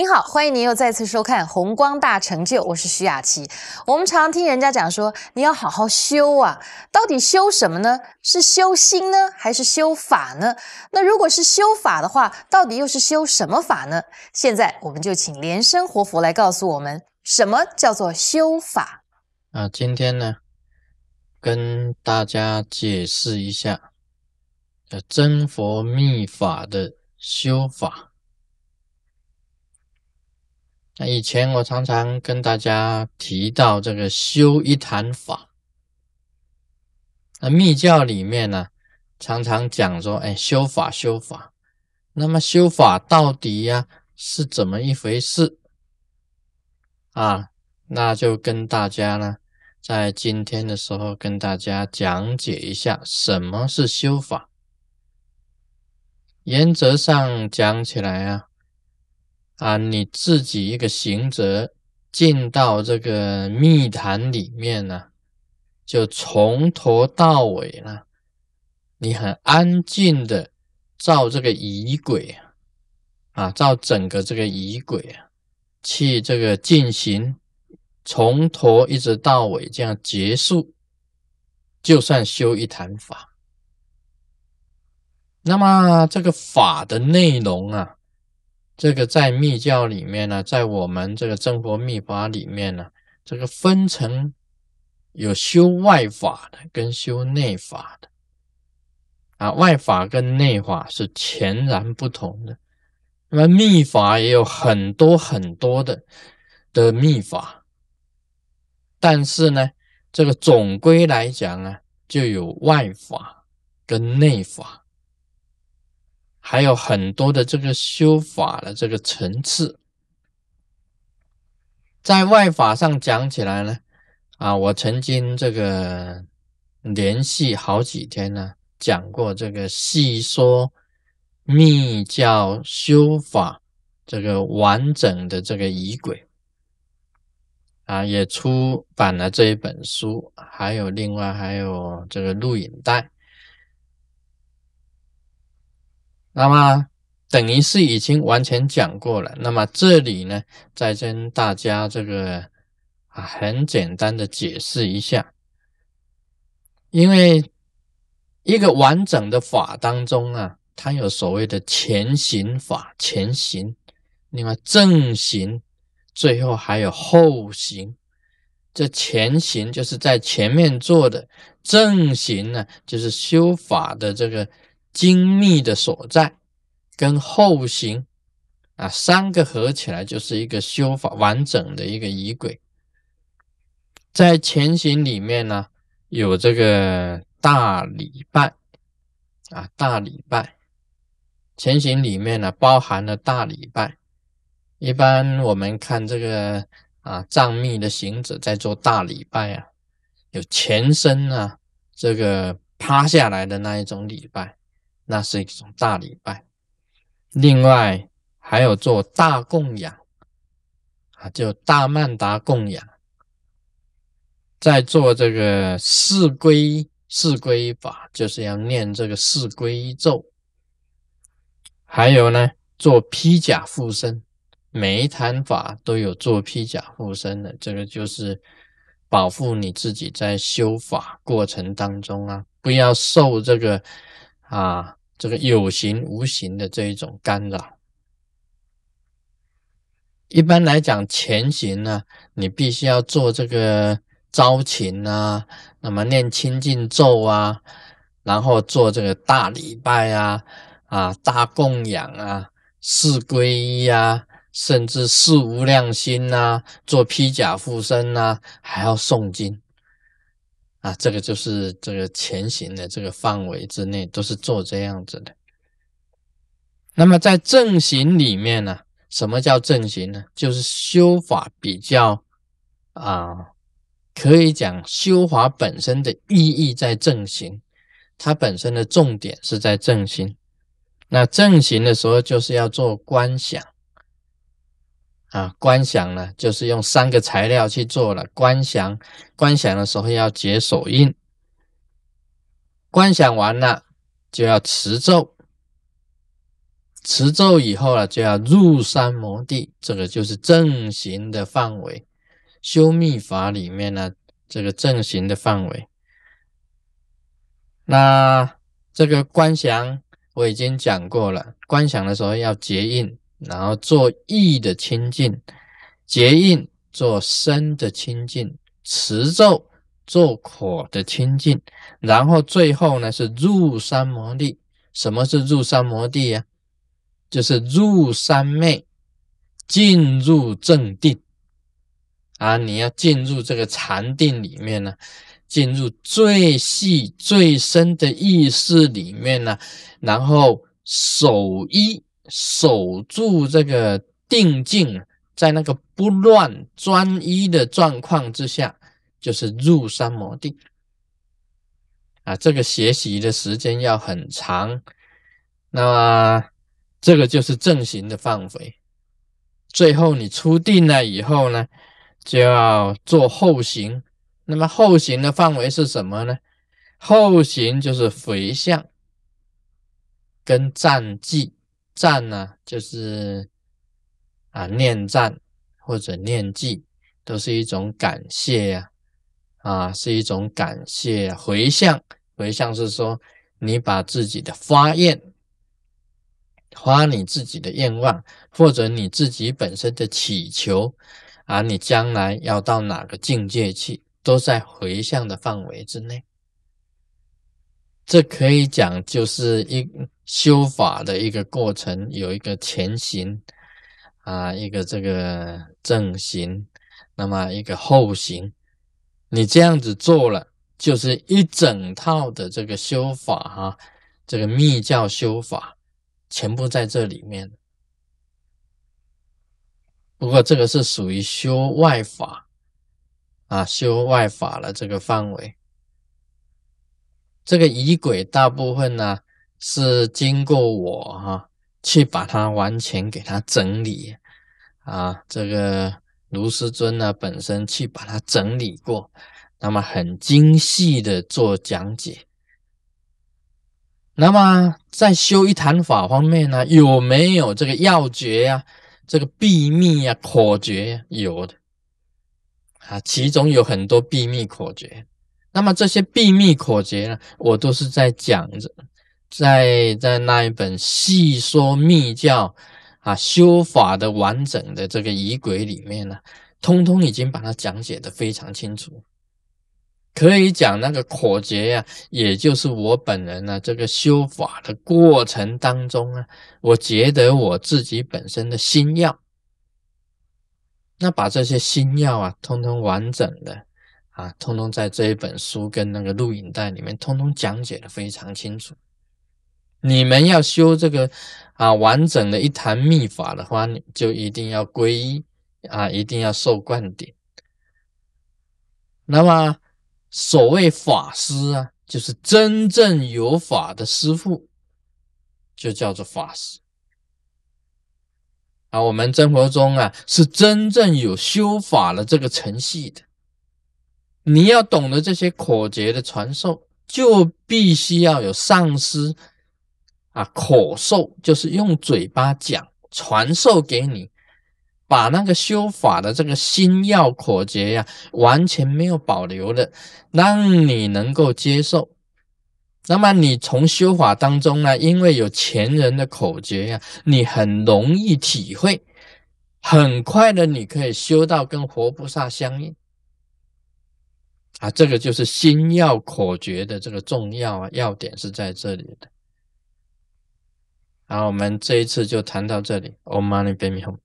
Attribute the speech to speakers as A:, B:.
A: 您好，欢迎您又再次收看《红光大成就》，我是徐雅琪。我们常听人家讲说，你要好好修啊，到底修什么呢？是修心呢，还是修法呢？那如果是修法的话，到底又是修什么法呢？现在我们就请莲生活佛来告诉我们，什么叫做修法
B: 啊？今天呢，跟大家解释一下，呃真佛密法的修法。那以前我常常跟大家提到这个修一坛法，那密教里面呢，常常讲说，哎，修法修法。那么修法到底呀是怎么一回事啊？那就跟大家呢，在今天的时候跟大家讲解一下什么是修法。原则上讲起来啊。啊，你自己一个行者进到这个密坛里面呢，就从头到尾呢，你很安静的照这个仪轨啊，啊，照整个这个仪轨啊，去这个进行，从头一直到尾这样结束，就算修一坛法。那么这个法的内容啊。这个在密教里面呢，在我们这个正佛密法里面呢，这个分成有修外法的跟修内法的啊，外法跟内法是全然不同的。那么密法也有很多很多的的密法，但是呢，这个总归来讲啊，就有外法跟内法。还有很多的这个修法的这个层次，在外法上讲起来呢，啊，我曾经这个连续好几天呢讲过这个细说密教修法这个完整的这个仪轨，啊，也出版了这一本书，还有另外还有这个录影带。那么等于是已经完全讲过了。那么这里呢，再跟大家这个啊很简单的解释一下，因为一个完整的法当中啊，它有所谓的前行法、前行，另外正行，最后还有后行。这前行就是在前面做的，正行呢就是修法的这个。精密的所在跟后行啊，三个合起来就是一个修法完整的一个仪轨。在前行里面呢，有这个大礼拜啊，大礼拜。前行里面呢，包含了大礼拜。一般我们看这个啊，藏密的行者在做大礼拜啊，有前身啊，这个趴下来的那一种礼拜。那是一种大礼拜，另外还有做大供养啊，就大曼达供养，在做这个四归四归法，就是要念这个四归咒，还有呢，做披甲护身，每一坛法都有做披甲护身的，这个就是保护你自己在修法过程当中啊，不要受这个啊。这个有形无形的这一种干扰，一般来讲，前行呢，你必须要做这个招情啊，那么念清净咒啊，然后做这个大礼拜啊，啊，大供养啊，四皈依啊，甚至四无量心呐，做披甲护身呐，还要诵经。啊，这个就是这个前行的这个范围之内，都是做这样子的。那么在正行里面呢，什么叫正行呢？就是修法比较啊，可以讲修法本身的意义在正行，它本身的重点是在正行。那正行的时候，就是要做观想。啊，观想呢，就是用三个材料去做了。观想，观想的时候要解手印，观想完了就要持咒，持咒以后呢，就要入三摩地，这个就是正行的范围。修密法里面呢，这个正行的范围。那这个观想我已经讲过了，观想的时候要结印，然后做意的清净，结印做身的清净，持咒做火的清净，然后最后呢是入三摩地。什么是入三摩地呀？就是入三昧，进入正定啊！你要进入这个禅定里面呢，进入最细最深的意识里面呢，然后守一守住这个定境，在那个不乱专一的状况之下，就是入三摩地啊！这个学习的时间要很长，那么。这个就是正行的范围。最后你出定了以后呢，就要做后行。那么后行的范围是什么呢？后行就是回向跟赞记。赞呢，就是啊念赞或者念记，都是一种感谢呀，啊是一种感谢。回向，回向是说你把自己的发愿。花你自己的愿望，或者你自己本身的祈求啊，你将来要到哪个境界去，都在回向的范围之内。这可以讲就是一修法的一个过程，有一个前行啊，一个这个正行，那么一个后行。你这样子做了，就是一整套的这个修法哈，这个密教修法。全部在这里面。不过这个是属于修外法啊，修外法的这个范围。这个仪轨大部分呢是经过我哈去把它完全给它整理啊，这个卢师尊呢本身去把它整理过，那么很精细的做讲解。那么在修一坛法方面呢，有没有这个要诀呀？这个秘密呀、口诀有的啊，其中有很多秘密口诀。那么这些秘密口诀呢，我都是在讲着，在在那一本细说密教啊修法的完整的这个仪轨里面呢，通通已经把它讲解的非常清楚。可以讲那个口诀呀，也就是我本人呢，这个修法的过程当中啊，我觉得我自己本身的心药，那把这些心药啊，通通完整的啊，通通在这一本书跟那个录影带里面，通通讲解的非常清楚。你们要修这个啊完整的一坛秘法的话，你就一定要皈依啊，一定要受灌顶。那么。所谓法师啊，就是真正有法的师傅，就叫做法师啊。我们生活中啊，是真正有修法的这个程序的。你要懂得这些口诀的传授，就必须要有上师啊，口授，就是用嘴巴讲传授给你。把那个修法的这个心要口诀呀，完全没有保留的，让你能够接受。那么你从修法当中呢，因为有前人的口诀呀，你很容易体会，很快的你可以修到跟活菩萨相应。啊，这个就是心要口诀的这个重要啊要点是在这里的。好，我们这一次就谈到这里。Om Mani Padme Hum。